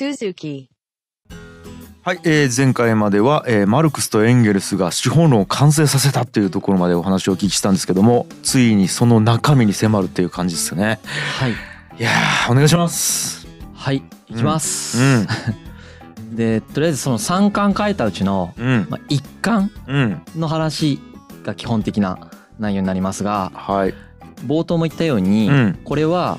Suzuki. はい、えー前回までは、えーマルクスとエンゲルスが資本論を完成させたっていうところまでお話をお聞きしたんですけどもついにその中身に迫るっていう感じですよね。はい。いやーお願いします。はいいきます、うん でとりあえずその3巻書いたうちの、うん。まあ、1巻うん。の話が基本的な内容になりますがはい。冒頭も言ったように、うん。これは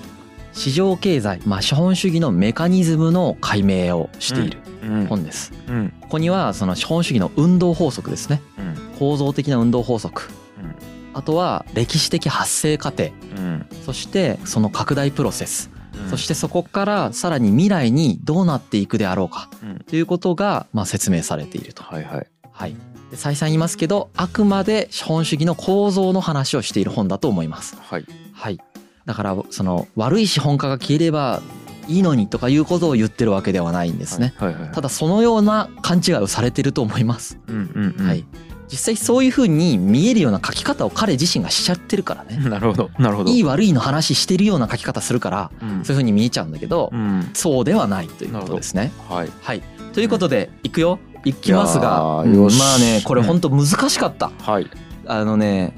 市場経済、まあ、資本主義のメカニズムの解明をしているうん。本です。うん。ここにはその資本主義の運動法則ですね。うん。構造的な運動法則。うん。あとは歴史的発生過程。うん。そしてその拡大プロセス。そしてそこからさらに未来にどうなっていくであろうか。うん。ということがまあ説明されていると。はいはい。はい、で再三言いますけどあくまで資本主義の構造の話をしている本だと思います。はい。はい、だからその悪い資本家が消えればいいのにとかいうことを言ってるわけではないんですね。はいはいはい。ただそのような勘違いをされてると思います。うんうんうん。はい、実際そういうふうに見えるような書き方を彼自身がしちゃってるからね。なるほどなるほど。いい悪いの話してるような書き方するからうん。そういうふうに見えちゃうんだけど、うん。そうではないということですね。はい。はい、ということでいくよ。いきますが、まあねこれ本当難しかった。はい。あのね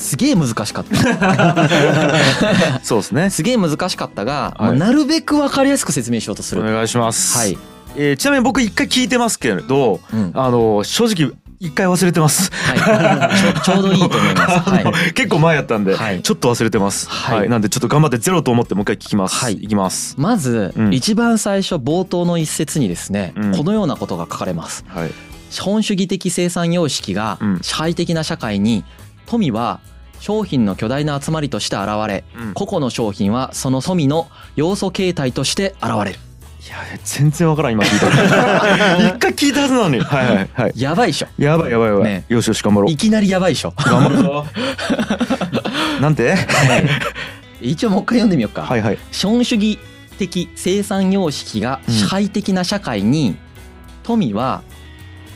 すげえ難しかった。そうですね。すげえ難しかったが、はい。まあなるべく分かりやすく説明しようとする。お願いします。はい、えーちなみに僕一回聞いてますけれどうん。あの正直一回忘れてます。はい、ちょうどいいと思います。はい、結構前やったんで、はい。ちょっと忘れてます、ははい。いなんでちょっと頑張ってゼロと思ってもう一回聞きます。はい。いきます。まず、うん。一番最初冒頭の一節にですね、うん。このようなことが書かれます。はい。資本主義的生産様式がうん。支配的な社会に富は商品の巨大な集まりとして現れうん。個々の商品はその富の要素形態として現れる。いや全然わからん今聞いた 一回聞いたはずなのに。はいはいはい。やばいでしょ。やばいやばいやばい、ね。よしよし頑張ろう。いきなりやばいでしょ。頑張るぞ。なんて？一応もう一回読んでみようか、はいはい。資本主義的生産様式が支配的な社会に、富は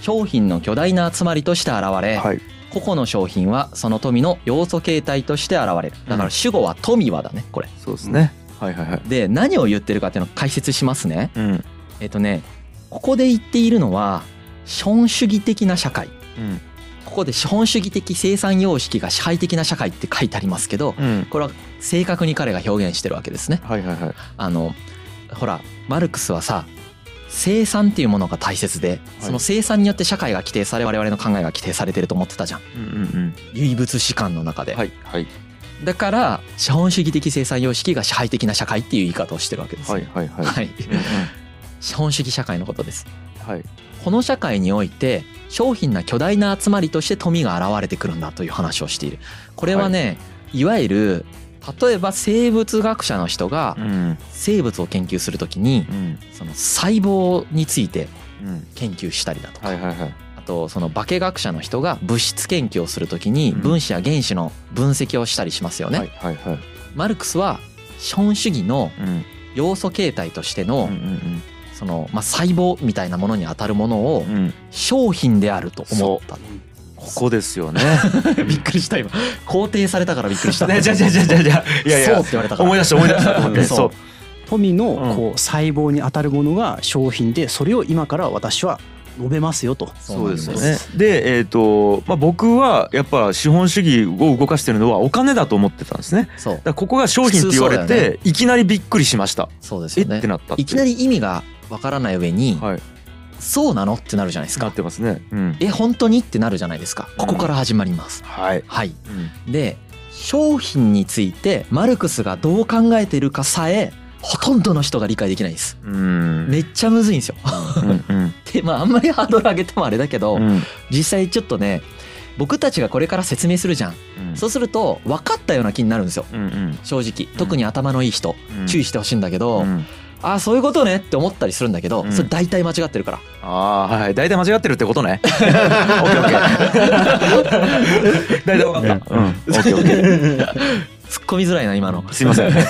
商品の巨大な集まりとして現れ、はい個々の商品はその富の要素形態として現れる。だから主語は富はだねこれ。そうですね。はいはいはい。で何を言ってるかっていうのを解説しますね。うん。えっとねここで言っているのは資本主義的な社会。うん。ここで資本主義的生産様式が支配的な社会って書いてありますけどうん。これは正確に彼が表現してるわけですね。はいはいはい。あのほらマルクスはさ生産っていうものが大切で、その生産によって社会が規定され我々の考えが規定されてると思ってたじゃん。唯物史観の中で、うんはいはい。だから資本主義的生産様式が支配的な社会っていう言い方をしてるわけです、はいはいはい。はい。資本主義社会のことです。はい。この社会において商品な巨大な集まりとして富が現れてくるんだという話をしている。これはね、い、わゆる例えば生物学者の人がうん。生物を研究するときにうん。その細胞についてうん。研究したりだとか、あとその化学者の人が物質研究をするときにうん。分子や原子の分析をしたりしますよね、マルクスは資本主義のうん。要素形態としてうんのうん。そのまあ細胞みたいなものに当たるものを商品であると思ったここですよね。びっくりした今。肯定されたからびっくりした。ねじゃじゃじゃじゃじゃいやいや。そうって言われたから。思い出した思い出した。う。ん。そう富のうん。こう細胞に当たるものが商品でそれを今から私は述べますよと。そうですよね。で、えっ、と、まあ、僕はやっぱ資本主義を動かしてるのはお金だと思ってたんですね。だここが商品って言われて、いきなりびっくりしました。えそうですよね。ってなったいきなり意味がわからない上に、はい、そうなの？ってなるじゃないですか。なってますね。うん。え本当に？ってなるじゃないですか。ここから始まります、はい。はい。うん。で商品についてマルクスがどう考えているかさえほとんどの人が理解できないです。うん。めっちゃむずいんですよ。うんうん。でまああんまりハードル上げてもあれだけど、うん。実際ちょっとね僕たちがこれから説明するじゃん、うん。そうすると分かったような気になるんですよ。うんうん。正直。特に頭のいい人、うん。注意してほしいんだけど、うんああそういうことねって思ったりするんだけど、うんそれ大体間違ってるからああはい大体間違ってるってことね。オッケーオッケー。大体わかった。うん。オッケーオッケー。突っ込みづらいな今のすいません。すい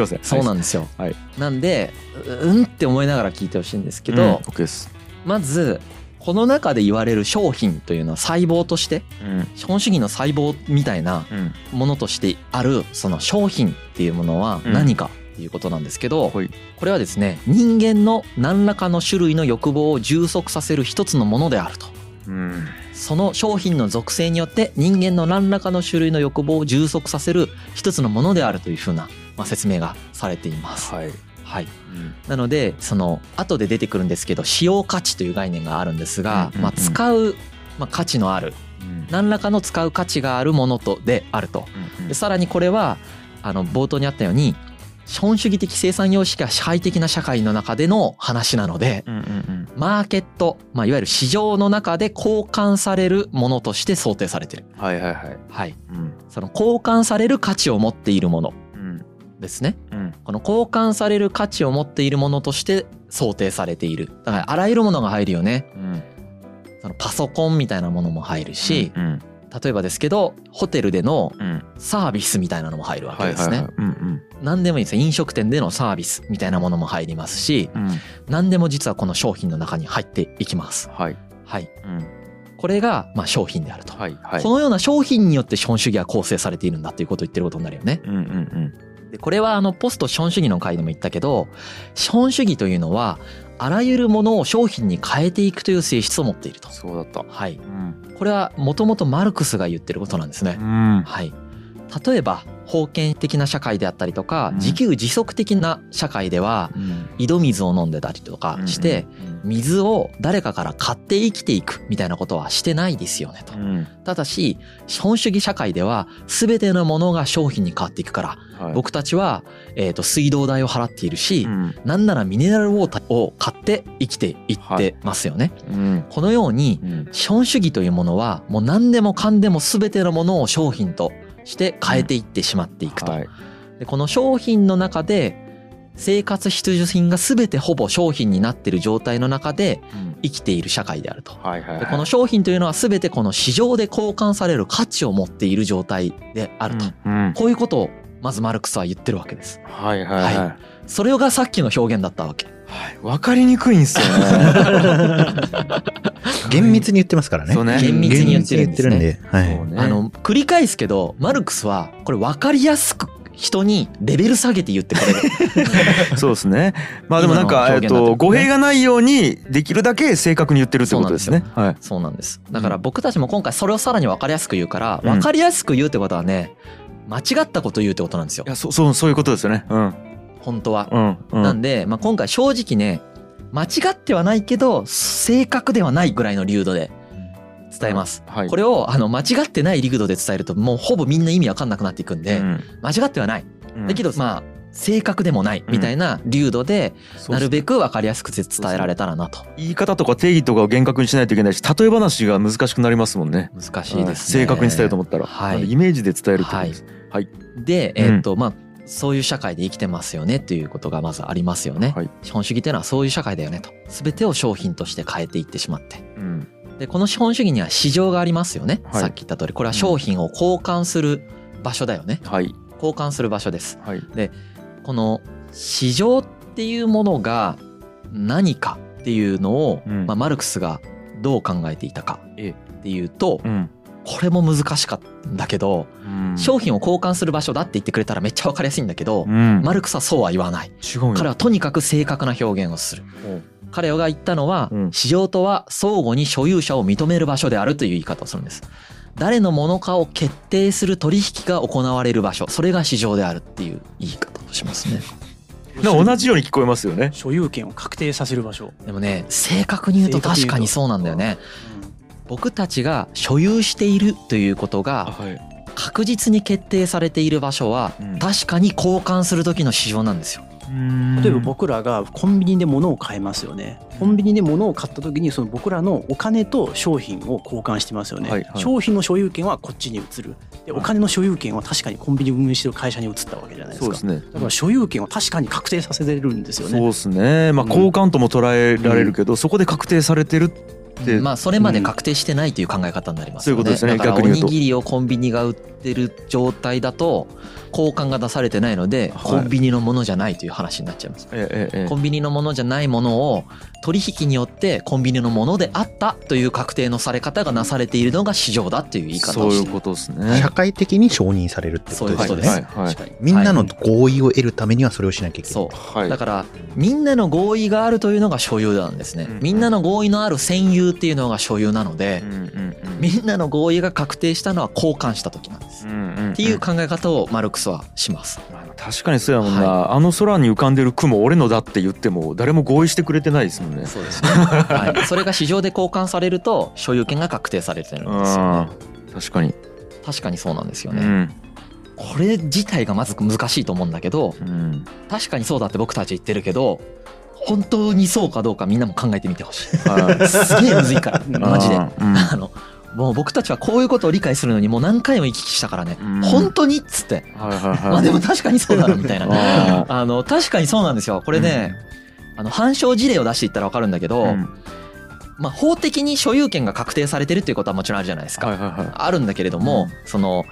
ません。そうなんんですよ、はいなんでううんって思いながら聞いてほしいんですけけど、オッケーです。まずこの中で言われる商品というのは細胞としてうん資本主義の細胞みたいなうんものとしてあるその商品っていうものはうん何か？っていうことなんですけどはい。これはですね人間の何らかの種類の欲望を充足させる一つのものであると。うん。その商品の属性によって人間の何らかの種類の欲望を充足させる一つのものであるというふうな、まあ、説明がされています。はい。はい、うん。なのでその後で出てくるんですけど使用価値という概念があるんですが、まあ、使う、まあ、価値のあるうん。何らかの使う価値があるものとであると。うん。でさらにこれはあの冒頭にあったように資本主義的生産様式は支配的な社会の中での話なのでうんうんマーケット、まあ、いわゆる市場の中で交換されるものとして想定されてる。うんはいはいはいはい。うんその交換される価値を持っているものうんですね。うんこの交換される価値を持っているものとして想定されている。だからあらゆるものが入るよね。うんそのパソコンみたいなものも入るし、うん例えばですけど、ホテルでのうんサービスみたいなのも入るわけですね。何でもいいですよ。飲食店でのサービスみたいなものも入りますし、うんうん何でも実はこの商品の中に入っていきます。はいはい。うんこれがまあ商品であると。はいはいこのような商品によって資本主義は構成されているんだっていうことを言ってることになるよね。うんうんでこれはあのポスト資本主義の回でも言ったけど資本主義というのはあらゆるものを商品に変えていくという性質を持っていると。そうだったはい。うんこれはもともとマルクスが言ってることなんですねう。んはい。例えば封建的な社会であったりとかうん。自給自足的な社会ではうん。井戸水を飲んでたりとかして水を誰かから買って生きていくみたいなことはしてないですよねと。う。ん。ただし資本主義社会では全てのものが商品に変わっていくからはい。僕たちは、えー、と水道代を払っているし、うん。なんならミネラルウォーターを買って生きていってますよね。うん。このようにうん。資本主義というものはもう何でもかんでも全てのものを商品として変えていってしまっていくと。はいでこの商品の中で生活必需品が全てほぼ商品になっている状態の中でうん生きている社会であると。はいはいはいでこの商品というのは全てこの市場で交換される価値を持っている状態であると。うんうんこういうことをまずマルクスは言ってるわけです。はいはいはいはそれがさっきの表現だったわけ。はいわかりにくいんですよね 厳密に言ってますからね。そうね厳密に言ってるんですねで。はい。あの繰り返すけどマルクスはこれ分かりやすく人にレベル下げて言ってくれる。そうですね。まあでもなんか、えっと語弊がないように、できるだけ正確に言ってるってことですね。はい。そうなんです。だから僕たちも今回それをさらに分かりやすく言うからうん分かりやすく言うってことはね間違ったこと言うってことなんですよい。や、そう、そう、そういうことですよね。うん。本当は。うん。うん。なんで、まあ、今回正直ね間違ってはないけど正確ではないぐらいの流度で伝えます。はい。これをあの間違ってない流度で伝えるともうほぼみんな意味わかんなくなっていくんで、うん間違ってはない。うんだけどまあ正確でもないみたいな流度でなるべく分かりやすく伝えられたらなと。言い方とか定義とかを厳格にしないといけないし、例え話が難しくなりますもんね。難しいですね。正確に伝えると思ったら。はいイメージで伝えるってことです。で、えーっとまあそういう社会で生きてますよねっていうことがまずありますよね。はい。資本主義っていうのはそういう社会だよねと。全てを商品として変えていってしまって。うん。でこの資本主義には市場がありますよね、はいさっき言った通りこれは商品を交換する場所だよねはい。交換する場所ですはい。この市場っていうものが何かっていうのを、うんまあ、マルクスがどう考えていたかええっていうとうん。これも難しかったんだけど、うん。商品を交換する場所だって言ってくれたらめっちゃ分かりやすいんだけど、うん。マルクスはそうは言わない。違うよ。彼はとにかく正確な表現をする。彼が言ったのは、うん。市場とは相互に所有者を認める場所であるという言い方をするんです。誰のものかを決定する取引が行われる場所。それが市場であるっていう言い方をしますね。同じように聞こえますよね。所有権を確定させる場所。でもね正確に言うと確かにそうなんだよね僕たちが所有しているということがはい。確実に決定されている場所はうん確かに交換する時の市場なんですよ例えば僕らがコンビニで物を買いますよね。コンビニで物を買った時にその僕らのお金と商品を交換してますよね。はいはい商品の所有権はこっちに移る。ではいお金の所有権は確かにコンビニを運営してる会社に移ったわけじゃないですか。そうですね。だから所有権は確かに確定させてるんですよね。そうですね。まあうん交換とも捉えられるけど、そこで確定されてるまあそれまで確定してないという考え方になりますよね。そういうことですねだからおにぎりをコンビニが売ってる状態だと交換が出されてないのではい。コンビニのものじゃないという話になっちゃいます。ええええ。コンビニのものじゃないものを取引によってコンビニのものであったという確定のされ方がなされているのが市場だっていう言い方そうをして。いるいうことですね。社会的に承認されるってことですよね。そうはいはいみんなの合意を得るためにはそれをしなきゃいけない。そう。はい。だからみんなの合意があるというのが所有なんですね。うんみんなの合意のある占有っていうのが所有なのでうんうんうん。みんなの合意が確定したのは交換した時なんです。うんうんっていう考え方をマルクスはします。確かにそうやもんな、あの空に浮かんでる雲俺のだって言っても誰も合意してくれてないですもんね。そうですね、はい、それが市場で交換されると所有権が確定されてるんですよね。うん確かに、確かにそうなんですよね、うん。これ自体がまず難しいと思うんだけどうん、確かにそうだって僕たち言ってるけど本当にそうかどうかみんなも考えてみてほしい。はい。すげえむずいから。マジで。うん。あのもう僕たちはこういうことを理解するのにもう何回も行き来したからね、うん。本当にっつって、はいはいはい。まあでも確かにそうだなみたいな ああの確かにそうなんですよ。これね、あの反証事例を出していったら分かるんだけど、うん。まあ、法的に所有権が確定されてるっていうことはもちろんあるじゃないですか、はいはいはい。あるんだけれども、その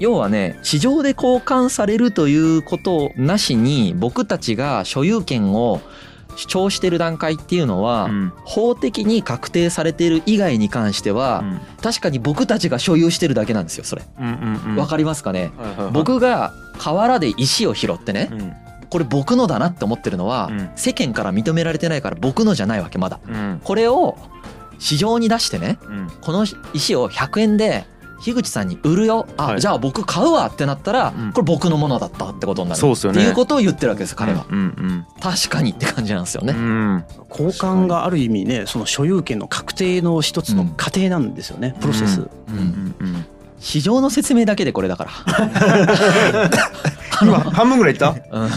要はね市場で交換されるということなしに僕たちが所有権を主張してる段階っていうのは、うん。法的に確定されている以外に関しては、うん。確かに僕たちが所有してるだけなんですよそれ。わかりますかね、僕が河原で石を拾ってねうん。これ僕のだなって思ってるのは、うん。世間から認められてないから僕のじゃないわけまだ。うん。これを市場に出してねうん。この石を100円で樋口さんに売るよ。あ、はい。じゃあ僕買うわってなったら、うん。これ僕のものだったってことになる。そうっすよね。っていうことを言ってるわけです彼は、うんうん確かにって感じなんですようんうね、ん。交換がある意味ねその所有権の確定の一つの過程なんですよね、プロセス、ううんん。うん。市場の説明だけでこれだから。今半分ぐらいいった？うん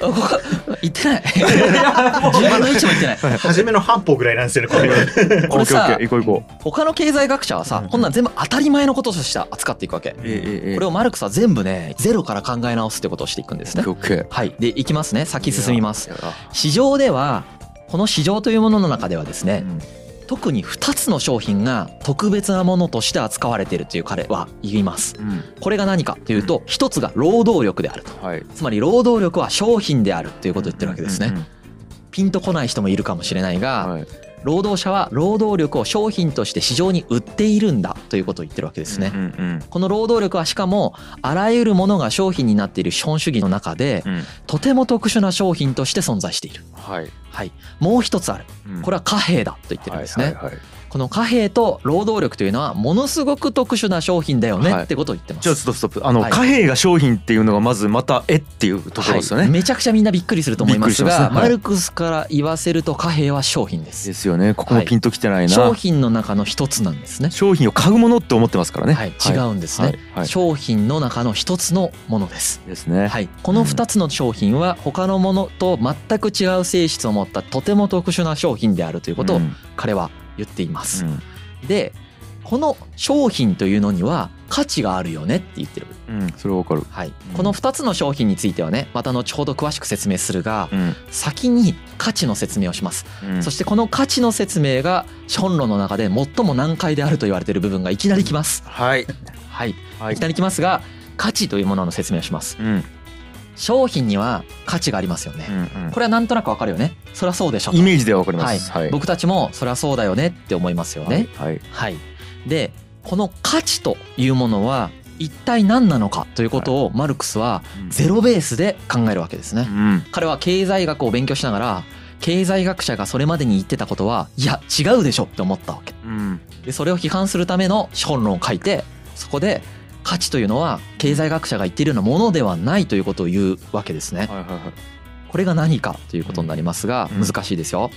ここ言ってない。10分の1も言ってない。初めの半歩ぐらいなんですよね、これ。これさ行こう行こう。他の経済学者はさこんなん全部当たり前のこととして扱っていくわけ。これをマルクスは全部ねゼロから考え直すってことをしていくんですね。はい。でいきますね。先進みます。市場ではこの市場というものの中ではですねうん特に2つの商品が特別なものとして扱われているという彼は言います。うん。これが何かというと1つが労働力であると。はい。つまり労働力は商品であるということを言ってるわけですね。ピンとこない人もいるかもしれないうんがはい労働者は労働力を商品として市場に売っているんだということを言ってるわけですね。うんうんこの労働力はしかもあらゆるものが商品になっている資本主義の中でうん。とても特殊な商品として存在している。はい。はい。もう一つある。これはは貨幣だと言ってるんですね、はいはいはいこの貨幣と労働力というのはものすごく特殊な商品だよねはい。ってことを言ってます。じゃあストップストップ。あのはい。貨幣が商品っていうのがまずまたえっていうところですよはい、ねめちゃくちゃみんなびっくりすると思いますがね。はい。マルクスから言わせると貨幣は商品です。ですよね。ここもピンときてないな。商品の中の一つなんですね。商品を買うものって思ってますからね。はい、違うんですね、はい。はい。商品の中の一つのものです。ですね。はい、この2つの商品は他のものと全く違う性質を持ったとても特殊な商品であるということをうん。彼は言っています。うん。でこの商品というのには価値があるよねって言ってる。うん。それはわかる。はい。うん、この2つの商品についてはねまた後ほど詳しく説明するがうん。先に価値の説明をします、うん。そしてこの価値の説明が資本論の中で最も難解であると言われている部分がいきなりきます。はい。はい、はいいきなりきますが価値というものの説明をします。うん商品には価値がありますよね、うんうん。これはなんとなくわかるよね。そりゃそうでしょと。イメージではわかりまはい。すはい。僕たちもそりゃそうだよねって思いますよね。はいはい、でこの価値というものは一体何なのかということをマルクスはゼロベースで考えるわけですね。う。ん。彼は経済学を勉強しながら経済学者がそれまでに言ってたことはいや違うでしょって思ったわけ。うん。でそれを批判するための資本論を書いてそこで価値というのは経済学者が言っているようなものではないということを言うわけですね。はいはいはい。これが何かということになりますがうん。難しいですよ。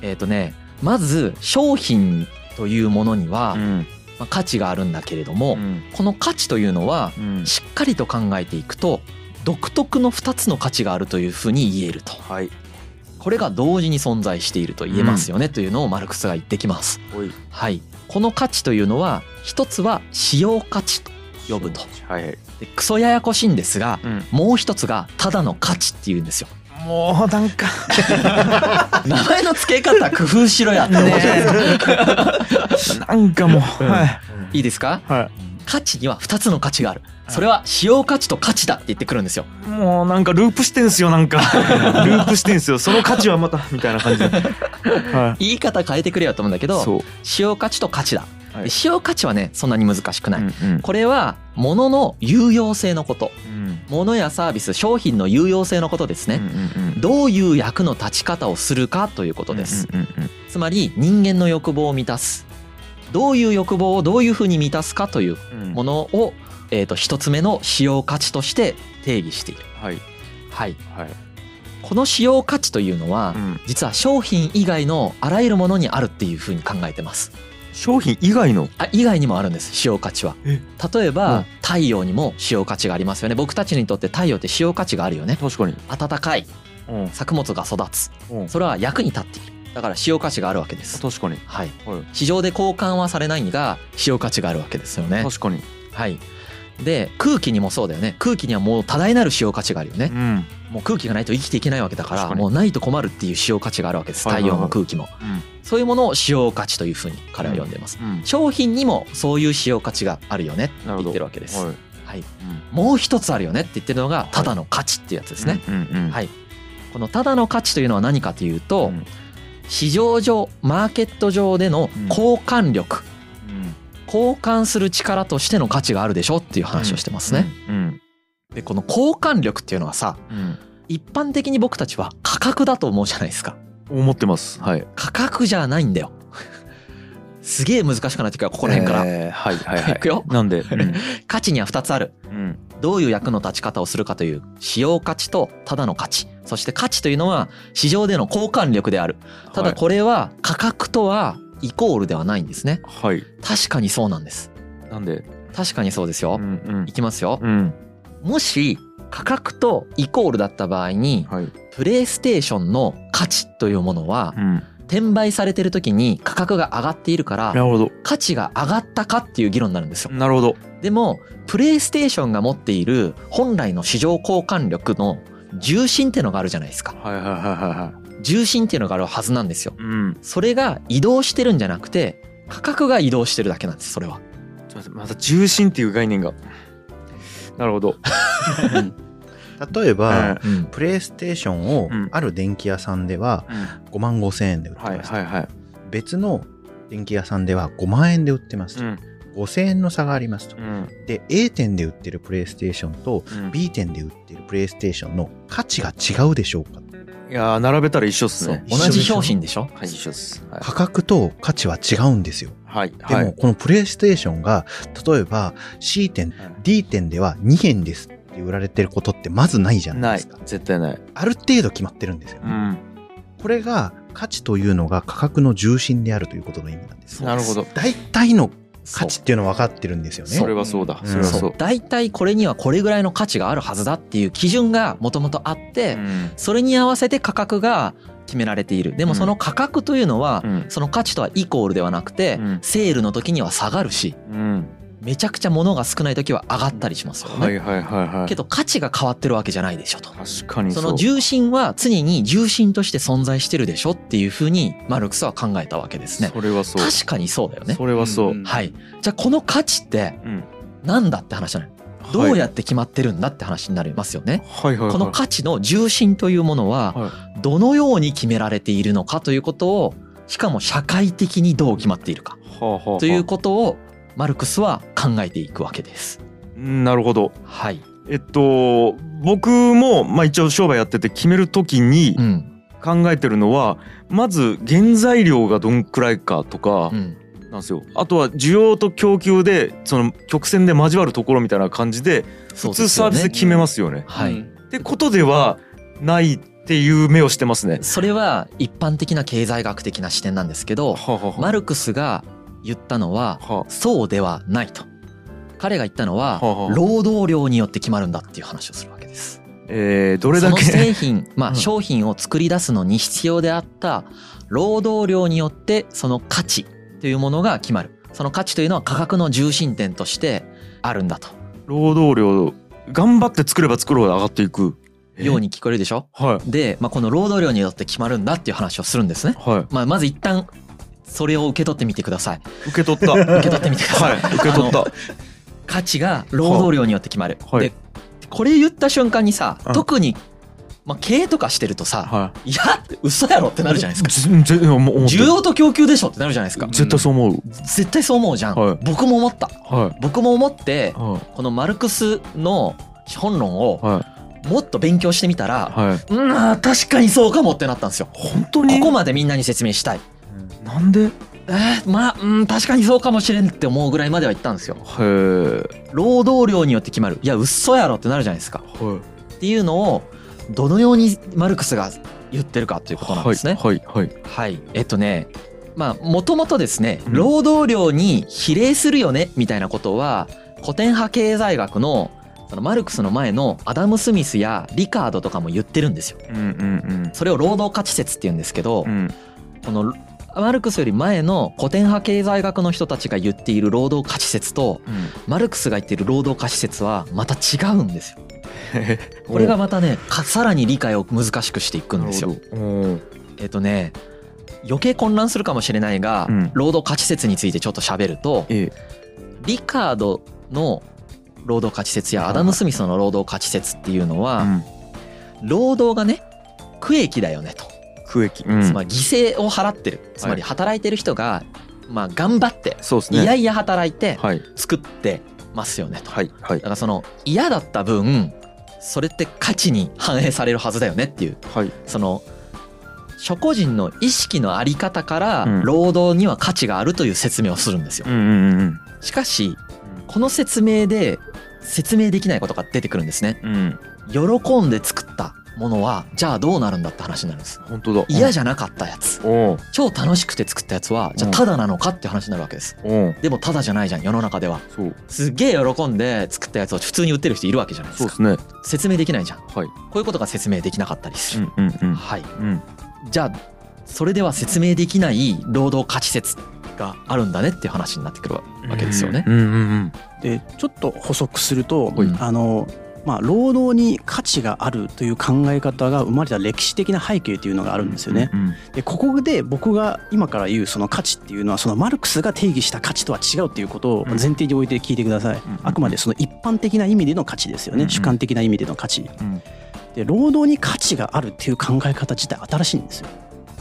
えっ、とねまず商品というものには、うん。まあ、価値があるんだけれども、うん。この価値というのはうん。しっかりと考えていくと独特の2つの価値があるというふうに言えると。はい。これが同時に存在していると言えますよねというのをマルクスが言ってきます。はい、この価値というのは一つは使用価値と呼ぶと。はいはい。でクソややこしいんですがうん。もう一つがただの価値っていうんですよ。もうなんか。名前の付け方工夫しろやって。思うじゃないですかなんかもう。はい。いいですか？はい。価値には2つの価値がある。それは使用価値と価値だって言ってくるんですよ。もうなんかループしてんすよなんか。ループしてんすよ。その価値はまたみたいな感じで、は言い方変えてくれよと思うんだけい、どそう、使用価値と価値だ、はい。で使用価値はねそんなに難しくない、うんうん。これは物の有用性のこと。うん。物やサービス商品の有用性のことですね、うんうんうん。どういう役の立ち方をするかということです、うんうんうんつまり人間の欲望を満たす。どういう欲望をどういうふうに満たすかといううん。ものを、えー、と一つ目の使用価値として定義している、はい。はい、はい、この使用価値というのは、うん。実は商品以外のあらゆるものにあるっていうふうに考えてます商品以外の？あ以外にもあるんです使用価値は。え。例えば、うん。太陽にも使用価値がありますよね。僕たちにとって太陽って使用価値があるよね。確かに、暖かい。うん。作物が育つ。うん、それは役に立っている。だから使用価値があるわけです。確かに、はい。はい、市場で交換はされないが使用価値があるわけですよね。確かに、はい。で空気にもそうだよね。空気にはもう多大なる使用価値があるよね。うん。もう空気がないと生きていけないわけだからもうないと困るっていう使用価値があるわけです。太はいはいはい。陽も空気も。うんそういうものを使用価値というふうに彼は呼んでいます。うん。商品にもそういう使用価値があるよねって言ってるわけです。はい。はい。うん。もう一つあるよねって言ってるのがただの価値っていうやつですね。うんうんうん。はい。このただの価値というのは何かというとうん。市場上マーケット上での交換力。うん。交換する力としての価値があるでしょっていう話をしてますね。うん。でこの交換力っていうのはさうん。一般的に僕たちは価格だと思うじゃないですか。思ってますはい価格じゃないんだよ。すげえ難しくなってくるここら辺から。えーはいはいはいいくよなんで？うん 価値には2つある。うんどういう役の立ち方をするかという使用価値とただの価値。そして価値というのは市場での交換力である。ただこれは価格とはイコールではないんですね。はい確かにそうなんです。なんで？確かにそうですうよ。んうんいきますよ。うんもし価格とイコールだった場合にはいプレイステーションの価値というものはうん転売されてる時に価格が上がっているからなるほど価値が上がったかっていう議論になるんですよ。なるほどでもプレイステーションが持っている本来の市場交換力の重心っていうのがあるじゃないですか。はいはいはいはいはい重心っていうのがあるはずなんですよ。うんそれが移動してるんじゃなくて価格が移動してるだけなんですそれは。また重心っていう概念がなるほど。例えば、うん。プレイステーションをうん。ある電気屋さんでは5万5千円で売ってはいます、はいはい別の電気屋さんでは5万円で売ってます。と、うん。5000円の差がありますと。うん。で A 店で売ってるプレイステーションとうん。B 店で売ってるプレイステーションの価値が違うでしょうか。いやー並べたら一緒っすね。同じ商品でしょ？はい一緒っす。はい。価格と価値は違うんですよはいでも、はいこのプレイステーションが例えば C 店 D 店では2円ですって売られてることってまずないじゃないないですか。絶対ない。ある程度決まってるんですよ、うん。これが価値というのが価格の重心であるということの意味なんです。なるほど。大体の価値っていうのは分かってるんですよね。それはそうだ。うん。それはそう。そう。大体これにはこれぐらいの価値があるはずだっていう基準がもともとあって、うん。それに合わせて価格が決められている。でもその価格というのは、うん。その価値とはイコールではなくて、うん。セールの時には下がるしうん。めちゃくちゃ物が少ない時は上がったりしますよね、はいはいはいはい。けど価値が変わってるわけじゃないでしょと。確かにその重心は常に重心として存在してるでしょっていうふうにマルクスは考えたわけですね。それはそう。確かにそうだよね。それはそう。うん。はい。じゃあこの価値ってうん。なんだって話じゃない？どうやって決まってるんだって話になりますよね。この価値の重心というものははどのように決められているのかということをしかも社会的にどう決まっているかということをマルクスは考えていくわけです。うんなるほどはい。えっと僕もまあ一応商売やってて決めるときにうん。考えてるのはまず原材料がどんくらいかとかうん。なんですよあとは需要と供給でその曲線で交わるところみたいな感じで普通サービスで決めますよね。はい。ってことではないっていう目をしてますね。それは一般的な経済学的な視点なんですけど、はあはあはあマルクスが言ったのははそうではないと。彼が言ったのは労働量によって決まるんだっていう話をするわけです。えーどれだけ？その製品、まあうん商品を作り出すのに必要であった労働量によってその価値というものが決まる。その価値というのは価格の重心点としてあるんだと。労働量頑張って作れば作るほど上がっていくように聞こえるでしょ？はいで、まあ、この労働量によって決まるんだっていう話をするんですね。はまあ、まず一旦それを受け取ってみてください。い受け取った受け取ってみてください。はい受け取った価値が労働量によって決まる。はいでこれ言った瞬間にさうん特に、まあ、経営とかしてるとさはいや嘘やろってなるじゃないですか。需要と供給でしょってなるじゃないですか。絶対そう思う絶対そう思うじゃん。はい僕も思った。は僕も思っていはこのマルクスの資本論をもっと勉強してみたら、はいうん確かにそうかもってなったんですよ。本当に？ここまでみんなに説明したい。なんで？へえー、まあ、うん、確かにそうかもしれんって思うぐらいまでは言ったんですよ。え労働量によって決まる。いや、嘘やろってなるじゃないですか。はっていうのを、どのようにマルクスが言ってるかということなんですね。はいはいはい。えっとね、まあ、もともとですね、うん労働量に比例するよね、みたいなことは、古典派経済学の、そのマルクスの前のアダム・スミスやリカードとかも言ってるんですよ。うんうんそれを労働価値説って言うんですけど、うんうんこのマルクスより前の古典派経済学の人たちが言っている労働価値説とうんマルクスが言っている労働価値説はまた違うんですよ。これがまたねかさらに理解を難しくしていくんですよ。えっとね余計混乱するかもしれないが、うん。労働価値説についてちょっと喋るとえリカードの労働価値説やアダム・スミスの労働価値説っていうのえはうん。労働がね区益だよねと。区域うんつまり犠牲を払ってる。つまり働いてる人がまあ頑張ってそうですね。いやいや働いてはい。作ってますよねと。はい。はい。だからその嫌だった分それって価値に反映されるはずだよねっていう。はい。その諸個人の意識のあり方からうん。労働には価値があるという説明をするんですよ。う。んうんうん。しかしこの説明で説明できないことが出てくるんですね。うん。喜んで作ったものはじゃあどうなるんだって話になるんです。本当だ嫌じゃなかったやつおー超楽しくて作ったやつはじゃあただなのかって話になるわけです。おーでもただじゃないじゃん世の中では。そうすっげえ喜んで作ったやつを普通に売ってる人いるわけじゃないですか。そうですね説明できないじゃん。こはいういうことが説明できなかったりすうる。んうんうんはい。うんじゃあそれでは説明できない労働価値説があるんだねっていう話になってくるわけですよね。うんうんうんでちょっと補足すると、はいあのまあ、労働に価値があるという考え方が生まれた歴史的な背景というのがあるんですよね。うんでここで僕が今から言うその価値っていうのはそのマルクスが定義した価値とは違うっていうことを前提に置いて聞いてください。んあくまでその一般的な意味での価値ですよね。うん主観的な意味での価値。うんで労働に価値があるっていう考え方自体新しいんですよ。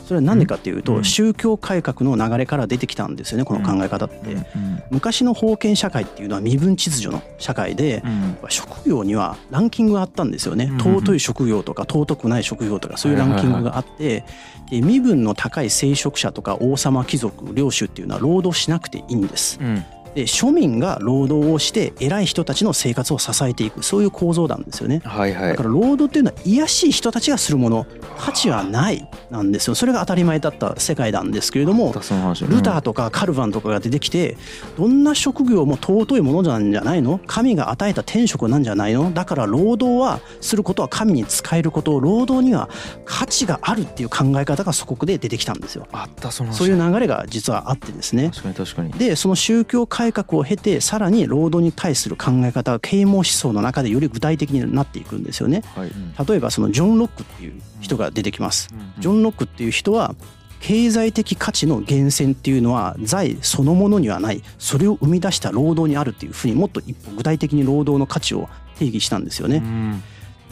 それは何でかっていうとうん。宗教改革の流れから出てきたんですよねこの考え方って。うん。昔の封建社会っていうのは身分秩序の社会でうん。職業にはランキングがあったんですよね。うん。尊い職業とか尊くない職業とかそういうランキングがあってで身分の高い聖職者とか王様貴族領主っていうのは労働しなくていいんです。うんで庶民が労働をして偉い人たちの生活を支えていくそういう構造なんですよね。はいはい。だから労働っていうのは卑しい人たちがするもの価値はないなんですよ。それが当たり前だった世界なんですけれどもルターとかカルバンとかが出てきてどんな職業も尊いものなんじゃないの？神が与えた天職なんじゃないの？だから労働はすることは神に仕えること労働には価値があるっていう考え方が祖国で出てきたんですよ。あったその話。そういう流れが実はあってですね。確かに確かに。でその宗教改革を経てさらに労働に対する考え方が啓蒙思想の中でより具体的になっていくんですよね。はい例えばそのジョン・ロックっていう人が出てきます。ジョン・ロックっていう人は経済的価値の源泉っていうのは財そのものにはないそれを生み出した労働にあるっていうふうにもっと一歩具体的に労働の価値を定義したんですよね。うん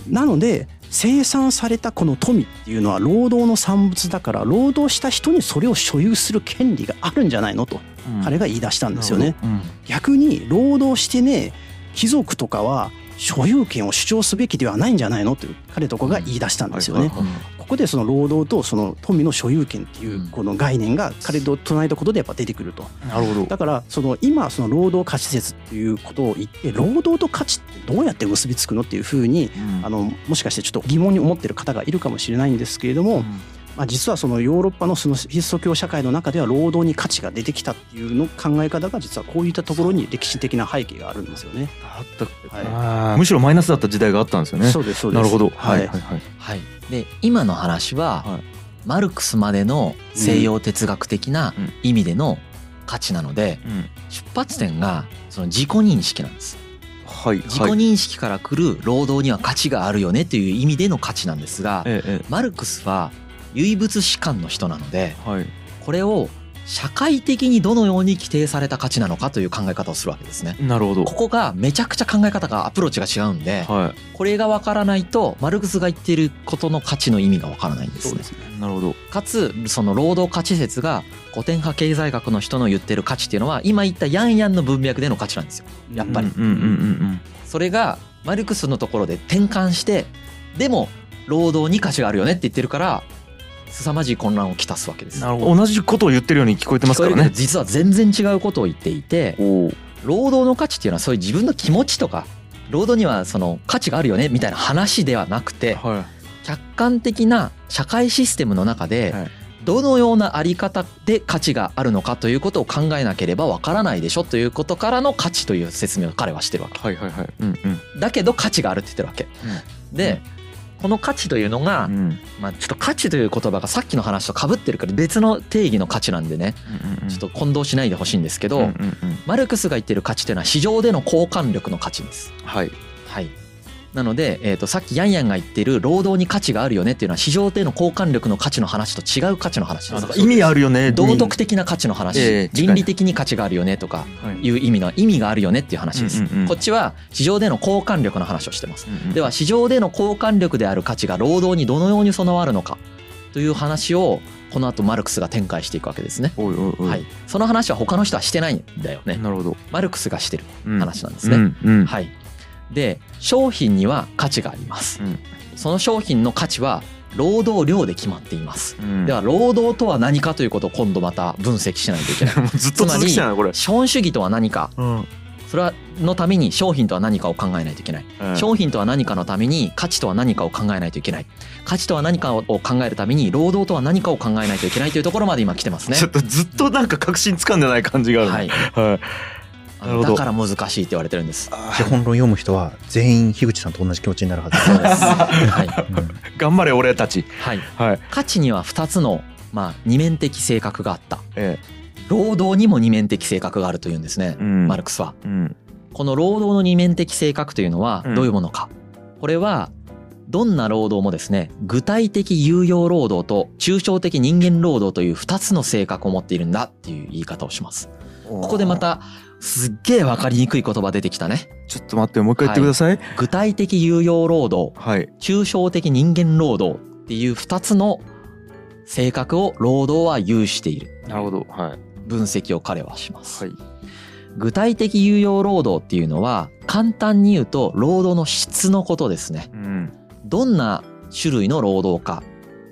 なので生産されたこの富っていうのは労働の産物だから労働した人にそれを所有する権利があるんじゃないのと彼が言い出したんですよね。うん。逆に労働してね貴族とかは所有権を主張すべきではないんじゃないのという彼とかが言い出したんですよね。ここでその労働とその富の所有権っていうこの概念が彼と唱えたことでやっぱ出てくると。なるほど。だからその今その労働価値説っていうことを言って労働と価値ってどうやって結びつくのっていうふうにうん。あのもしかしてちょっと疑問に思ってる方がいるかもしれないんですけれども、まあ、実はそのヨーロッパのそのキリスト教社会の中では労働に価値が出てきたっていうの考え方が実はこういったところに歴史的な背景があるんですよね。あった。はあーむしろマイナスだった時代があったんですよい、ね。そうですそうです。なるほど。ははい。いはい。はい。はい、で今の話は、はい。マルクスまでの西洋哲学的なうん。意味での価値なのでうん。出発点がその自己認識なんです。はい自己はい認識から来る労働には価値があるよねという意味での価値なんですがえええ。マルクスは唯物史観の人なのでえはいこれを社会的にどのように規定された価値なのかという考え方をするわけですね。なるほどここがめちゃくちゃ考え方がアプローチが違うんではこれがわからないとマルクスが言っていることの価値の意味がわからないんですね。すね。いなるほどかつその労働価値説が古典派経済学の人の言ってる価値っていうのは今言ったヤンヤンの文脈での価値なんですよ。やっぱりうんうんうんそれがマルクスのところで転換してでも労働に価値があるよねって言ってるから凄まじい混乱をきたすわけです。同じことを言ってるように聞こえてますからね。実は全然違うことを言っていて労働の価値っていうのはそういう自分の気持ちとか労働にはその価値があるよねみたいな話ではなくては客観的な社会システムの中ではい。どのようなあり方で価値があるのかということを考えなければわからないでしょということからの価値という説明を彼はしてるわけ。いはいはいはい。うんうん。だけど価値があるって言ってるわけ。でこの価値というのがうん。まあちょっと価値という言葉がさっきの話と被ってるから別の定義の価値なんでね。ちょっと混同しないでほしいんですけどうんうんうんマルクスが言ってる価値というのは市場での交換力の価値です。はい。はい。なので、えー、とさっきヤンヤンが言ってる労働に価値があるよねっていうのは市場での交換力の価値の話と違う価値の話です。意味あるよね道徳的な価値の話、ええ近い倫理的に価値があるよねとかはいいう意味の意味があるよねっていう話です。うんうんうんこっちは市場での交換力の話をしてます。うんうんでは市場での交換力である価値が労働にどのように備わるのかという話をこの後マルクスが展開していくわけですね。おいおいおいはい。その話は他の人はしてないんだよね。なるほどマルクスがしてるうん話なんですね。うんうんはい。で、商品には価値があります。うんその商品の価値は労働量で決まっています。うんでは、労働とは何かということを今度また分析しないといけない。もうずっと続きじゃないこれ資本主義とは何か、うんそれはのために商品とは何かを考えないといけない。商品とは何かのために価値とは何かを考えないといけない。価値とは何かを考えるために労働とは何かを考えないといけないというところまで今来てますねちょ。っとずっとなんか確信つかんでない感じがあるはい。はいだから難しいって言われてるんです。資本論読む人は全員樋口さんと同じ気持ちになるはずです。はい。うん頑張れ俺たちはい。はい価値には2つの、まあ、二面的性格があった。え労働にも二面的性格があるというんですねえ、うんマルクスは。うんこの労働の二面的性格というのはうんどういうものか。これはどんな労働もですね具体的有用労働と抽象的人間労働という2つの性格を持っているんだっていう言い方をします。ここでまたすっげえ分かりにくい言葉出てきたね。ちょっと待ってもう一回言ってください具体的有用労働はい抽象的人間労働っていう2つの性格を労働は有している。なるほどはい分析を彼はします。はい具体的有用労働っていうのは簡単に言うと労働の質のことですね。うんどんな種類の労働か、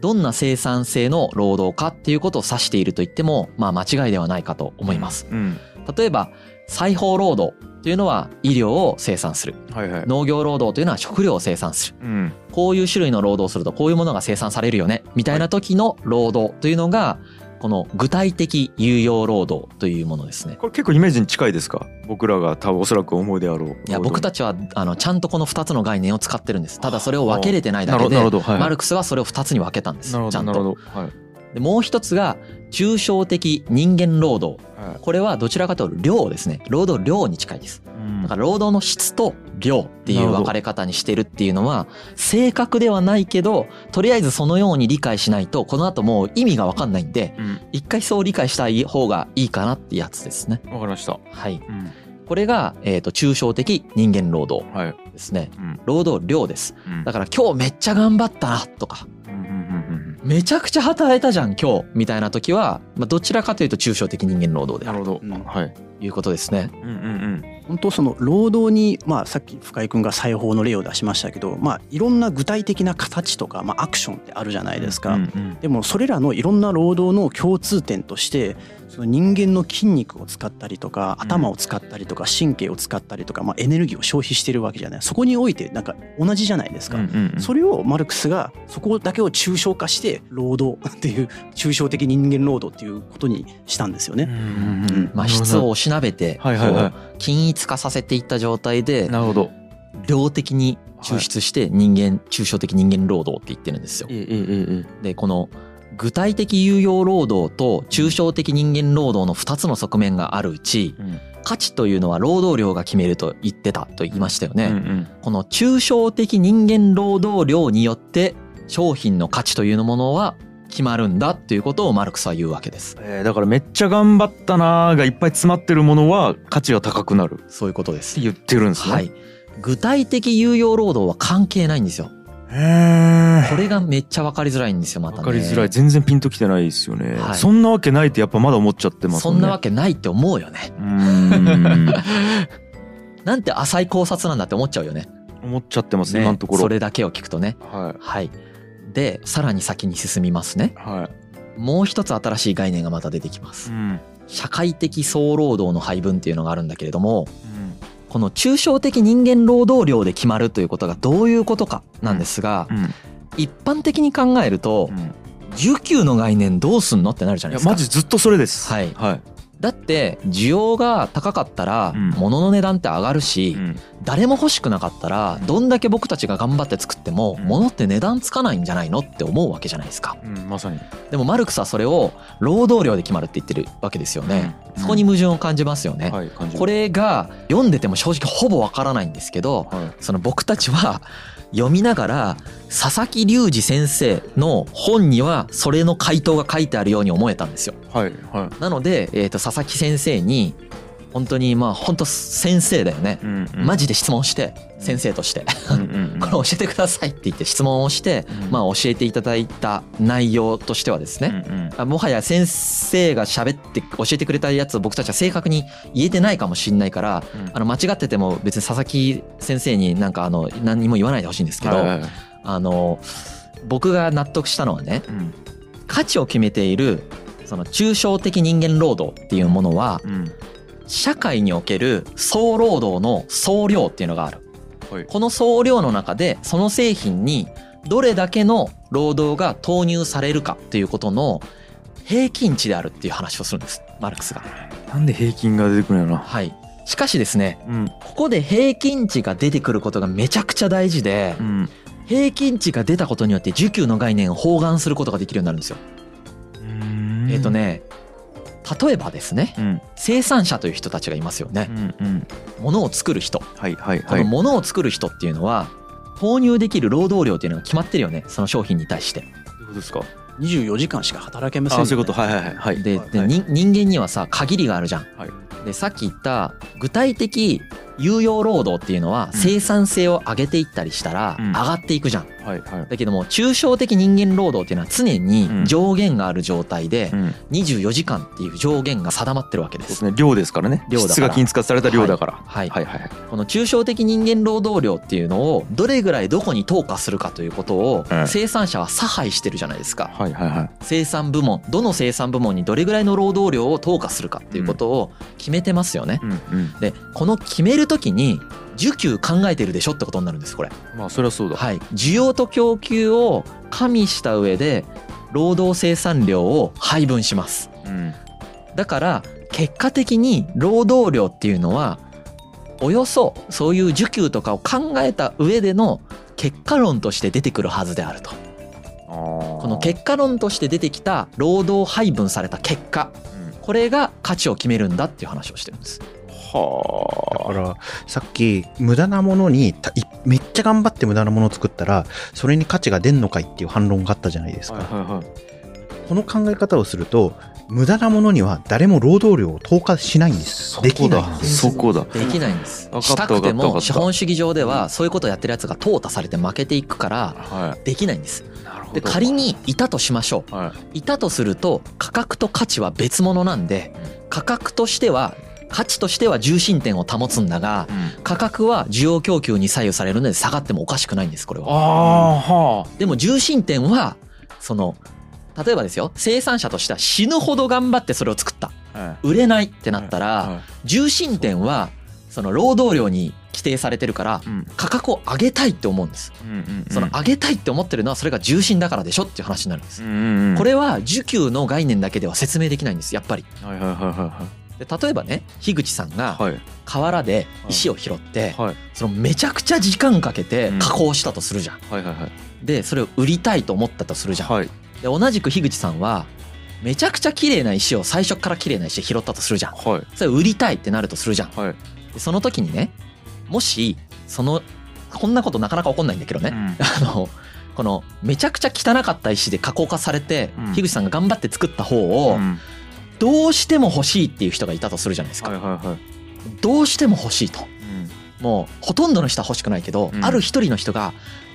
どんな生産性の労働かっていうことを指していると言ってもまあ間違いではないかと思います。うん例えば裁縫労働というのは医療を生産する。はいはい。農業労働というのは食料を生産する。うん。こういう種類の労働をするとこういうものが生産されるよね。みたいな時の労働というのがこの具体的有用労働というものですね。これ結構イメージに近いですか？僕らが多分おそらく思うであろう。いや僕たちはあのちゃんとこの2つの概念を使ってるんですただそれを分けれてないだけでどなるほどはいマルクスはそれを2つに分けたんですなるほちゃんどなるほとどはいでもう一つが抽象的人間労働。はい。これはどちらかというと量ですね。労働量に近いです。うん。だから労働の質と量っていう分かれ方にしてるっていうのは正確ではないけどとりあえずそのように理解しないとこの後もう意味が分かんないんでうん。一回そう理解した方がいいかなってやつですね。わかりました。はい。うん。これが、えー、と抽象的人間労働はい。ですね。うん。労働量です。うん。だから今日めっちゃ頑張ったなとかめちゃくちゃ働いたじゃん今日みたいな時は、まあ、どちらかというと抽象的人間労働である。とい。うことですね。うんうん本当その労働に、まあ、さっき深井君が裁縫の例を出しましたけど、まあ、いろんな具体的な形とか、まあ、アクションってあるじゃないですか。うんうん。でもそれらのいろんな労働の共通点としてその人間の筋肉を使ったりとかうん。頭を使ったりとか神経を使ったりとか、まあ、エネルギーを消費してるわけじゃない。そこにおいてなんか同じじゃないですか。うんうんうん。それをマルクスがそこだけを抽象化して労働っていう抽象的人間労働っていうことにしたんですよね。まあ、質をおしなべて、はいはいはい。均一化させていった状態でなるほど。量的に抽出して人間、抽象的人間労働って言ってるんですよ。でこの具体的有用労働と抽象的人間労働の2つの側面があるうちうん価値というのは労働量が決めると言ってたと言いましたよね。うんうんこの抽象的人間労働量によって商品の価値というものは決まるんだっていうことをマルクスは言うわけです。えーだからめっちゃ頑張ったなーがいっぱい詰まってるものは価値が高くなるってそういうことです。言ってるんですね。はい。具体的有用労働は関係ないんですよ。これがめっちゃ分かりづらいんですよ、またね。わかりづらい全然ピンときてないですよね、はいそんなわけないってやっぱまだ思っちゃってますねそんなわけないって思うよね。うーん なんて浅い考察なんだって思っちゃうよね。思っちゃってます、ね今のところそれだけを聞くとね。はいはい。で、さらに先に進みますね。はいもう一つ新しい概念がまた出てきます。うん社会的総労働の配分っていうのがあるんだけれども、この抽象的人間労働量で決まるということがどういうことかなんですが、うん。一般的に考えるとう、ん。需給の概念どうすんのってなるじゃないですか。いやマジずっとそれです。はい。はい、だって需要が高かったらうん。物の値段って上がるし、うん。誰も欲しくなかったらどんだけ僕たちが頑張って作ってもうん。物って値段つかないんじゃないのって思うわけじゃないですか。うん、まさに。でもマルクスはそれを労働量で決まるって言ってるわけですよね。うん。そこに矛盾を感じますよね。これが読んでても正直ほぼわからないんですけどはい。その僕たちは読みながら佐々木隆二先生の本にはそれの回答が書いてあるように思えたんですよ。はいはなので、えー、と佐々木先生に本当にまあ本当先生だよね。い、うんうん。マジで質問して先生として。これ教えてくださいって言って質問をしてうん。まあ教えていただいた内容としてはですね。うんうん。あもはや先生が喋って教えてくれたやつを僕たちは正確に言えてないかもしれないからうん。あの間違ってても別に佐々木先生になんかあの何にも言わないでほしいんですけどはいはいはい。あの僕が納得したのはねうん。価値を決めているその抽象的人間労働っていうものはうん社会における総労働の総量っていうのがある。はい。この総量の中でその製品にどれだけの労働が投入されるかっていうことの平均値であるっていう話をするんです。マルクスが。なんで平均が出てくるんやろなはい。しかしですねうん。ここで平均値が出てくることがめちゃくちゃ大事でうん。平均値が出たことによって需給の概念を包含することができるようになるんですよ。えっ、とね例えばですねうん。生産者という人たちがいますよね。うんうん。物を作る人。はいはいこのはい物を作る人っていうのは投入できる労働量っていうのが決まってるよね。その商品に対して。どういうことですか？24時間しか働けませんよね。あそういうこと。はいはいはい。はい。でで、はいに人間にはさ限りがあるじゃん。はいでさっき言った具体的有用労働っていうのはうん。生産性を上げていったりしたらうん。上がっていくじゃん。はいはい。だけども抽象的人間労働っていうのは常にうん。上限がある状態でうん。24時間っていう上限が定まってるわけで。そうですすね。量ですからね。量だから。質が均一化された量だから。はいはいはい。はい。この抽象的人間労働量っていうのをどれぐらいどこに投下するかということをうん。生産者は差配してるじゃないですか。はいはいはい。生産部門どの生産部門にどれぐらいの労働量を投下するかっていうことを決めてますよね。うんうんでこの決めるときに需給考えてるでしょってことになるんですこれ。まあそれはそうだはい、需要と供給を加味した上で労働生産量を配分します。うんだから結果的に労働量っていうのはおよそそういう需給とかを考えた上での結果論として出てくるはずであると。ここの結果論として出てきた労働配分された結果これが価値を決めるんだっていう話をしてるんです。はだからさっき無駄なものにたいめっちゃ頑張って無駄なものを作ったらそれに価値が出んのかいっていう反論があったじゃないですあか、はいはいはい。この考え方をすると無駄なものには誰も労働量を投下しないんです。そできないんです。そこだ。できないんです。したくても資本主義上ではそういうことをやってるやつが淘汰されて負けていくからはできないんです。いなるほでど仮にいたとしましょう。はい。いたとすると価格と価値は別物なんで価格としては価値としては重心点を保つんだがうん。価格は需要供給に左右されるので下がってもおかしくないんですこれは。はでも重心点はその例えばですよ生産者としては死ぬほど頑張ってそれを作った。売れないってなったらは重心点はその労働量に規定されてるからいうん。価格を上げたいって思うんです。うんうんうん。その上げたいって思ってるのはそれが重心だからでしょっていう話になるんです。うんうんうん。これは需給の概念だけでは説明できないんですやっぱり。はいはいはいはで例えばね樋口さんがいはい。河原で石を拾ってはい。そのめちゃくちゃ時間かけて加工したとするじゃん。はいはいはい。でそれを売りたいと思ったとするじゃん。はい。で同じく樋口さんはめちゃくちゃ綺麗な石を最初から綺麗な石拾ったとするじゃん。はい。それ売りたいってなるとするじゃん。はいでその時にねもしそのこんなことなかなか起こんないんだけどね、うん。あのこのめちゃくちゃ汚かった石で加工化されて、うん。樋口さんが頑張って作った方をうん。どうしても欲しいっていう人がいたとするじゃないですか、はいはいはい。どうしても欲しいと。うん。もうほとんどの人は欲しくないけど、うん。ある一人の人が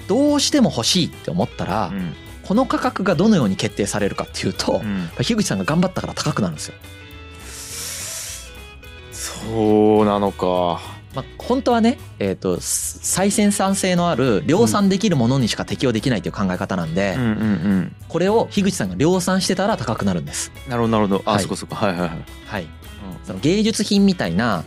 どうしても欲しいって思ったら、うん。この価格がどのように決定されるかっていうと、うん。樋口さんが頑張ったから高くなるんですよ。そうなのか。まあ、本当はね、えー、と再生産性のある量産できるものにしか適用できないという考え方なんで、うんうんうん。これを樋口さんが量産してたら高くなるんです。なるほどなるほど。あ、はい。そこそこ。はいはいはい。はい、その芸術品みたいな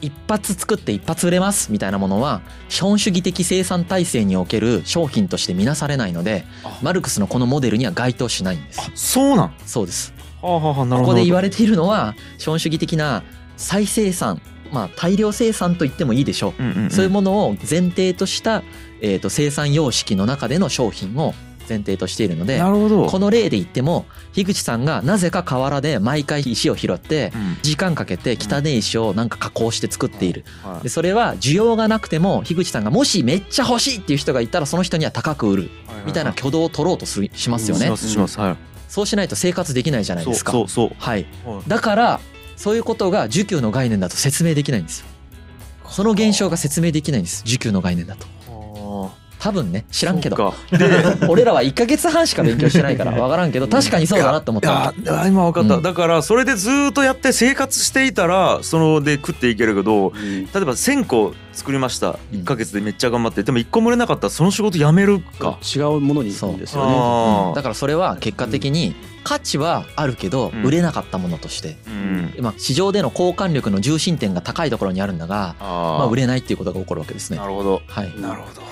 一発作って一発売れますみたいなものは資本主義的生産体制における商品として見なされないのであ。マルクスのこのモデルには該当しないんです。あ。そうなん。そうです。はあはあこほど。こで言われているのは資本主義的な再生産まあ大量生産と言ってもいいでしょう。うんうんうん。そういうものを前提とした、えー、と生産様式の中での商品を前提としているのでなるほど。この例で言っても樋口さんがなぜか河原で毎回石を拾ってうん。時間かけて汚い石をなんか加工して作っている。はい。でそれは需要がなくても樋口さんがもしめっちゃ欲しいっていう人がいたらその人には高く売る。みたいな挙動を取ろうとするしますよね。しますしますはい。そうしないと生活できないじゃないですか。そうそう。はい。はい。だからそういうことが需給の概念だと説明できないんですよ。その現象が説明できないんです。需給の概念だと。はあ。多分ね知らんけど。俺らは1ヶ月半しか勉強してないから 分からんけど確かにそうだなって思っいやたいや今分かった、うん。だからそれでずーっとやって生活していたらそので食っていけるけど例えば1,000個作りました。うん。1ヶ月でめっちゃ頑張って。でも1個も売れなかったらその仕事辞めるか。違うものに行くんですよね。だからそれは結果的に価値はあるけどうん。売れなかったものとして、うん。まあ、市場での交換力の重心点が高いところにあるんだが、あまあ、売れれないっていうことが起こるわけですね。な。るほど。はい、なるほど。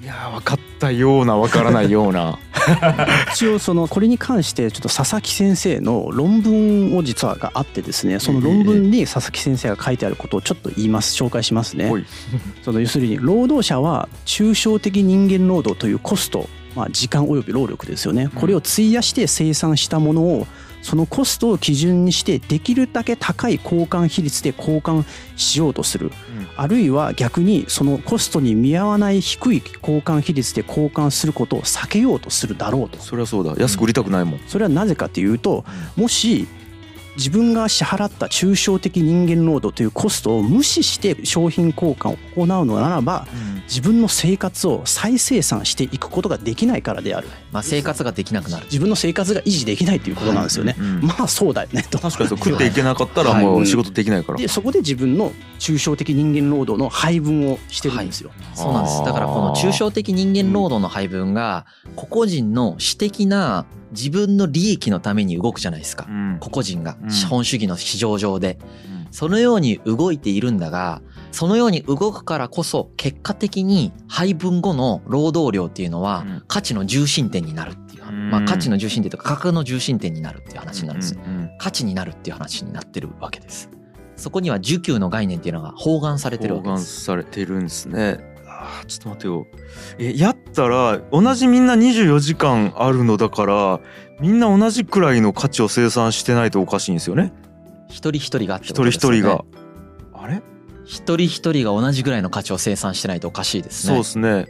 いやー分かったような分からないような。一応そのこれに関してちょっと佐々木先生の論文を実はがあってですねその論文に佐々木先生が書いてあることをちょっと言います紹介しますね。その要するに労働者は抽象的人間労働というコスト、まあ、時間および労力ですよね。これを費やして生産したものをそのコストを基準にしてできるだけ高い交換比率で交換しようとする。あるいは逆にそのコストに見合わない低い交換比率で交換することを避けようとするだろうと。そりゃそうだ安く売りたくないもん、それはなぜかというともし自分が支払った抽象的人間労働というコストを無視して商品交換を行うのならば自分の生活を再生産していくことができないからである。まあ、生活ができなくなる。自分の生活が維持できないということなんですよね、うんまあそうだよねと。確かにそう食っていけなかったらもう仕事できないから、でそこで自分の抽象的人間労働の配分をしてるんですよ、そうなんです。だからこの抽象的人間労働の配分が個々人の私的な自分の利益のために動くじゃないですか。うん。個々人が。うん。資本主義の市場上で。そのように動いているんだがそのように動くからこそ結果的に配分後の労働量っていうのはうん。価値の重心点になるっていう、うん。まあ価値の重心点とか価格の重心点になるっていう話になるんですよ。うんうん価値になるっていう話になってるわけです。そこには需給の概念っていうのが包含されてるわ包含けです。されてるんですねあーちょっと待てよ。えやったら同じみんな24時間あるのだからみんな同じくらいの価値を生産してないとおかしいんですよね。一人一人がって一人ことですよね。一人が。あれ？一人一人が同じぐらいの価値を生産してないとおかしいですね。そうですね。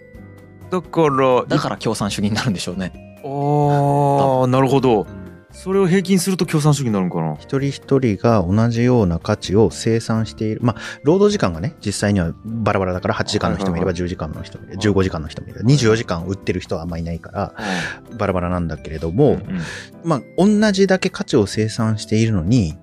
だからだから共産主義になるんでしょうね。ああなるほどそれを平均すると共産主義になるのかな？一人一人が同じような価値を生産している。まあ、労働時間がね、実際にはバラバラだから8時間の人もいれば10時間の人もいれば15時間の人もいれば24時間売ってる人はあんまいないから、バラバラなんだけれども、うん。まあ、同じだけ価値を生産しているのに、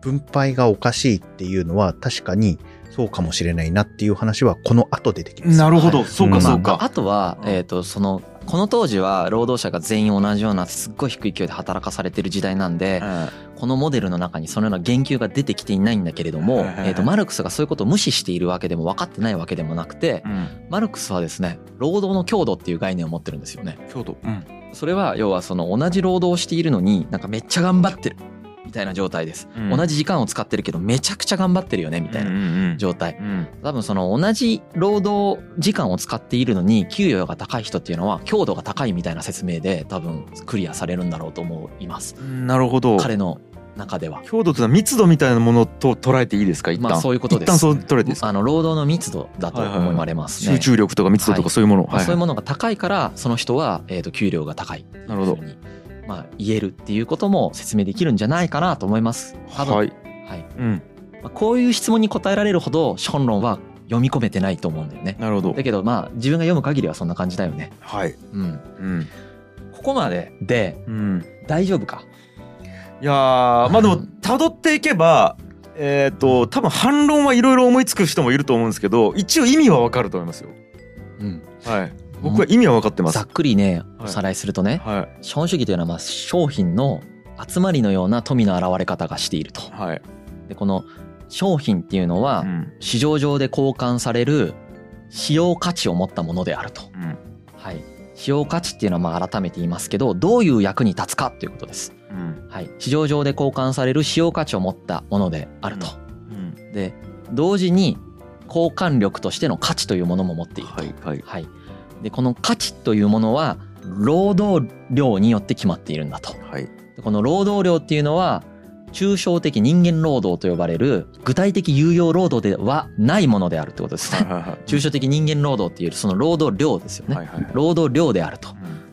分配がおかしいっていうのは確かにそうかもしれないなっていう話はこの後出てきます。なるほど、そうかうん。そうまあ、あか、とは、うん。えっ、とそのこの当時は労働者が全員同じようなすっごい低い勢いで働かされてる時代なんで、このモデルの中にそのような言及が出てきていないんだけれども、はいはいはいえー、とマルクスがそういうことを無視しているわけでも分かってないわけでもなくてうん。マルクスはですね労働の強度っていう概念を持ってるんですよね。京都、うん。それは要はその同じ労働をしているのになんかめっちゃ頑張ってるみたいな状態です、うん。同じ時間を使ってるけどめちゃくちゃ頑張ってるよねみたいなな状態。うん。多分その同じ労働時間を使っているのに給与が高い人っていうのは強度が高いみたいな説明で多分クリアされるんだろうと思います。なるほど。彼の中では。強度というのは密度みたいなものと捉えていいですか？一旦、まあそういうことです一旦そう捉えていいですか？あの労働の密度だと思われますね。集中力とか密度とかそういうもの、まあ、そういうものが高いからその人は、えー、と給料が高い。なるほどまあ、言えるっていうことも説明できるんじゃないかなと思います。多分はい、はい。うん、まあ、こういう質問に答えられるほど資本論は読み込めてないと思うんだよね。なるほど。だけどまあ自分が読む限りはそんな感じだよね。はい。うん。うん、ここまででうん、大丈夫か？いやーまあでも辿っていけばえっ、と多分反論はいろいろ思いつく人もいると思うんですけど一応意味はわかると思いますよ。うん。はい僕は意味は分かってますざっくりねはいおさらいするとね、は資本主義というのはまあ商品の集まりのような富の現れ方がしているとい。はい、でこの商品っていうのはうん市場上で交換される使用価値を持ったものであると。うんはい。使用価値っていうのはまあ改めて言いますけどどういう役に立つかということです。うんはい。市場上で交換される使用価値を持ったものであると。うんで同時に交換力としての価値というものも持っていると。はいはいはい。でこの価値というものは労働量によって決まっているんだと。はいでこの労働量っていうのは抽象的人間労働と呼ばれる具体的有用労働ではないものであるってことですね。はいはい抽象的人間労働っていうその労働量ですよね。はいはいはい労働量であると。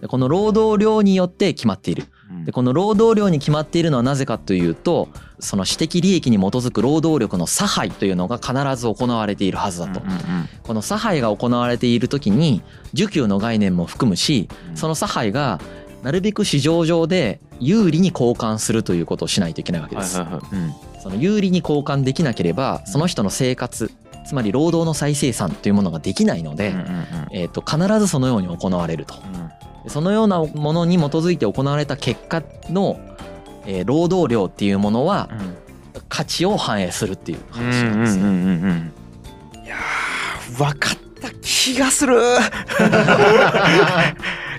この労働量によって決まっている。うんでこの労働量に決まっているのはなぜかというとその私的利益に基づく労働力の差配というのが必ず行われているはずだと。うんうんこの差配が行われている時に需給の概念も含むしうん。その差配がなるべく市場上で有利に交換するということをしないといけないわけです。はいはいはい。うん。その有利に交換できなければその人の生活つまり労働の再生産というものができないので、うんうんうん。えー、と必ずそのように行われると。でそのようなものに基づいて行われた結果の、えー労働量っていうものはうん。価値を反映するっていううん話なんですよ。うんうんうんうんいやー分かった気がする。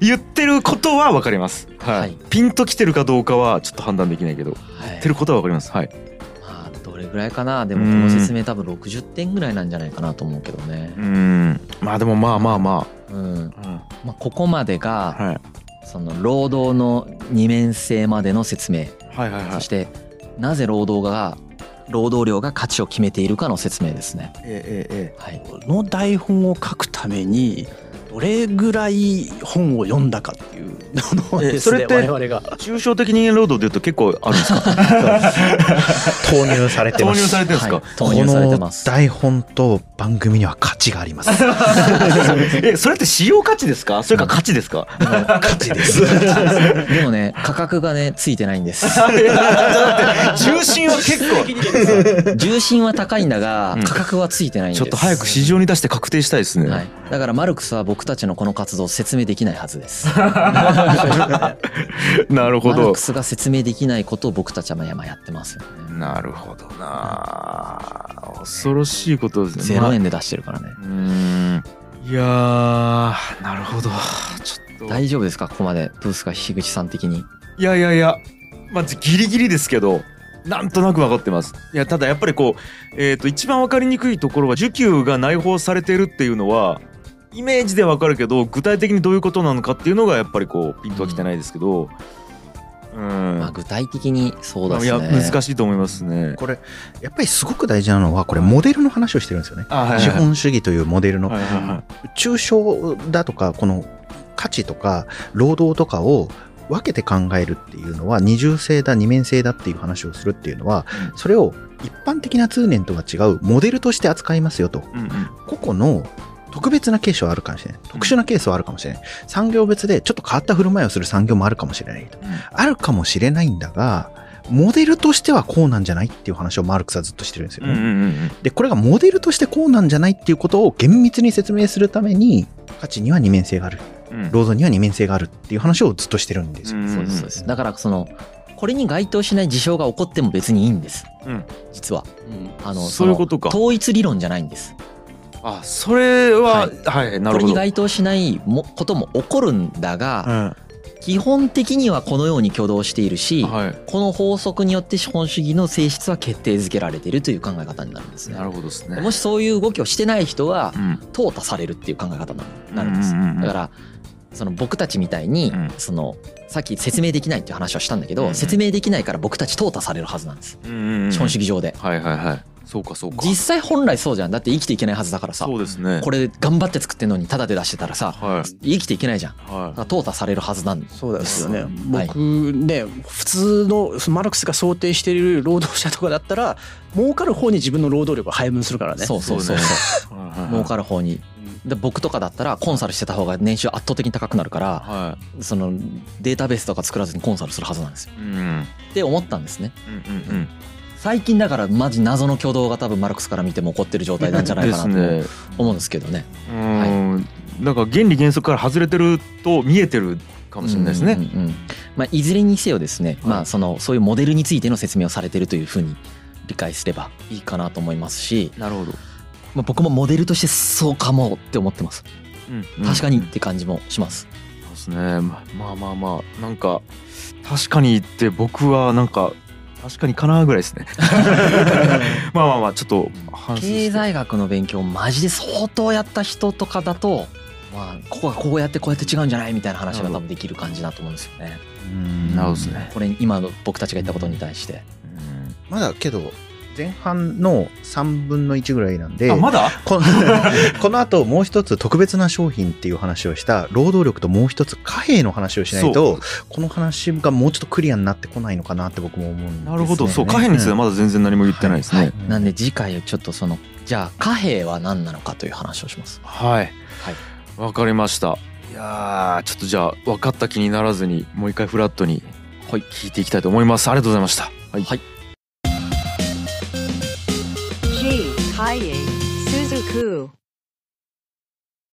言ってることは分かります、はい。はい。ピンときてるかどうかはちょっと判断できないけど。はい。言ってることは分かります。はいれぐらいかな。でもこの説明多分60点ぐらいなんじゃないかなと思うけどね。う。ん。まあでもまあまあまうん。あ、うん。まあ、ここまでがはい。その労働の二面性までの説明。はいはいはい。そしてなぜ労働が労働量が価値を決めているかの説明ですね。えええはい、この台本を書くためにどれぐらい本を読んだかっていうのをえですねそれって我々がえ抽象的人間労働でいうと結構あるんですか？投入されて投入ます。されてるんですか、はい。投入されてます。この台本と番組には価値があります。えそれって使用価値ですか？それか価値ですか？価値です。でもね価格がねついてないんです。重心は結構。重心は高いんだがうん。価格はついてないんです。ちょっと早く市場に出して確定したいですね、はい、だからマルクスは僕たちのこの活動を説明できないはずです。なるほど。マルクスが説明できないことを僕たちはまあやってますよね。なるほどな。恐ろしいことですね。0円で出してるからね。まあうーん。いやーなるほど。ちょっと。大丈夫ですか？ここまでブースが樋口さん的に。いやいやいや。まあギリギリですけどなんとなく分かってます。いやただやっぱりこう、えー、と一番分かりにくいところは需給が内包されてるっていうのはイメージでは分かるけど具体的にどういうことなのかっていうのがやっぱりこうピンとはきてないですけどうん、まあ具体的にそうだいやすね。難しいと思いますね。これ、やっぱりすごく大事なのは、これモデルの話をしてるんですよね。あはい。資本主義というモデルの、はいはいはい。抽象だとか、この価値とか、労働とかを分けて考えるっていうのは、二重性だ、二面性だっていう話をするっていうのは、うん。それを一般的な通念とは違うモデルとして扱いますよと。うんうん。個々の特別なケースはあるかもしれない。特殊なケースはあるかもしれない。産業別でちょっと変わった振る舞いをする産業もあるかもしれないと。あるかもしれないんだが、モデルとしてはこうなんじゃないっていう話をマルクスはずっとしてるんですよね。うんうんうんで、これがモデルとしてこうなんじゃないっていうことを厳密に説明するために、価値には二面性がある。うん労働には二面性があるっていう話をずっとしてるんですよ。うんそうですそうです。だからそのこれに該当しない事象が起こっても別にいいんです。うん実はあのそういうことか統一理論じゃないんです。あそれはははい、なこれにるほど該当しないもことも起こるんだが、基本的にはこのように挙動しているし、うんはい。この法則によって資本主義の性質は決定づけられているという考え方になるんですね。な。るほどですね。もしそういう動きをしてない人はうん。淘汰されるっていう考え方になるんです。うんうんうんうん。だからその僕たちみたいに、うん。そのさっき説明できないっていう話をしたんだけど、うんうん。説明できないから僕たち淘汰されるはずなんです、うんうんうん。資本主義上で。はいはいはいそうかそうか。実際本来そうじゃん。だって生きていけないはずだからさ。そうですね。これ頑張って作ってんのにタダで出してたらさはい。生きていけないじゃん。だはから淘汰されるはずなんそうですよね。はい。僕ね、普通のマルクスが想定している労働者とかだったら、儲かる方に自分の労働力を配分するからね。そうそうそうそそういはい。儲かる方に。で僕とかだったらコンサルしてた方が年収圧倒的に高くなるからはそのデータベースとか作らずにコンサルするはずなんですよ。いうん。うんって思ったんですね。うんうん最近だからマジ謎の挙動が多分マルクスから見ても起こってる状態なんじゃないでかなと思うんですけどね。うん。なんか原理原則から外れてると見えてるかもしれないですね。うんうんうんまあ、いずれにせよですね、まはい。あ、そのそういうモデルについての説明をされてるというふうに理解すればいいかなと思いますし、なるほど。まあ、僕もモデルとしてそうかもって思ってます。うん。確かにって感じもします、そうですね。ままあまあまあなんか確かにって僕はなんか確かにかなぐらいですね。まあまあまあちょっと経済学の勉強マジで相当やった人とかだとまあここがこうやってこうやって違うんじゃないみたいな話が多分できる感じだと思うんですよね。うんなるほどですね。これ今の僕たちが言ったことに対して。まだけど前半の3分の1ぐらいなんであまだ？この この後もう一つ特別な商品っていう話をした労働力ともう一つ貨幣の話をしないとこの話がもうちょっとクリアになってこないのかなって僕も思うんです、ね、なるほど。そう貨幣についてはまだ全然何も言ってないですね。うん。なんで次回ちょっとそのじゃあ貨幣は何なのかという話をします。はい。はい。わかりました。いやーちょっとじゃあ分かった気にならずにもう一回フラットにはい。聞いていきたいと思います。ありがとうございました。はいはい G. Kaye Suzuku.